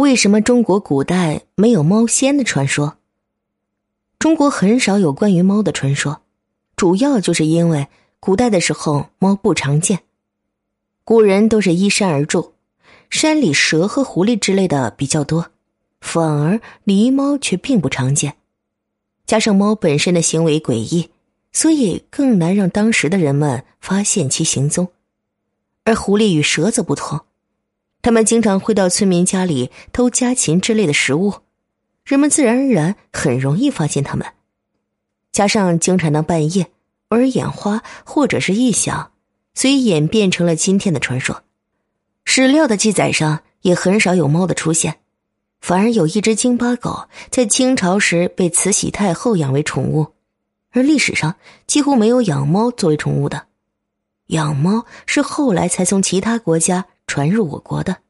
为什么中国古代没有猫仙的传说？中国很少有关于猫的传说，主要就是因为古代的时候猫不常见，古人都是依山而住，山里蛇和狐狸之类的比较多，反而狸猫却并不常见。加上猫本身的行为诡异，所以更难让当时的人们发现其行踪。而狐狸与蛇则不同。他们经常会到村民家里偷家禽之类的食物，人们自然而然很容易发现他们。加上经常到半夜，偶尔眼花或者是异响，所以演变成了今天的传说。史料的记载上也很少有猫的出现，反而有一只京巴狗在清朝时被慈禧太后养为宠物，而历史上几乎没有养猫作为宠物的。养猫是后来才从其他国家。传入我国的。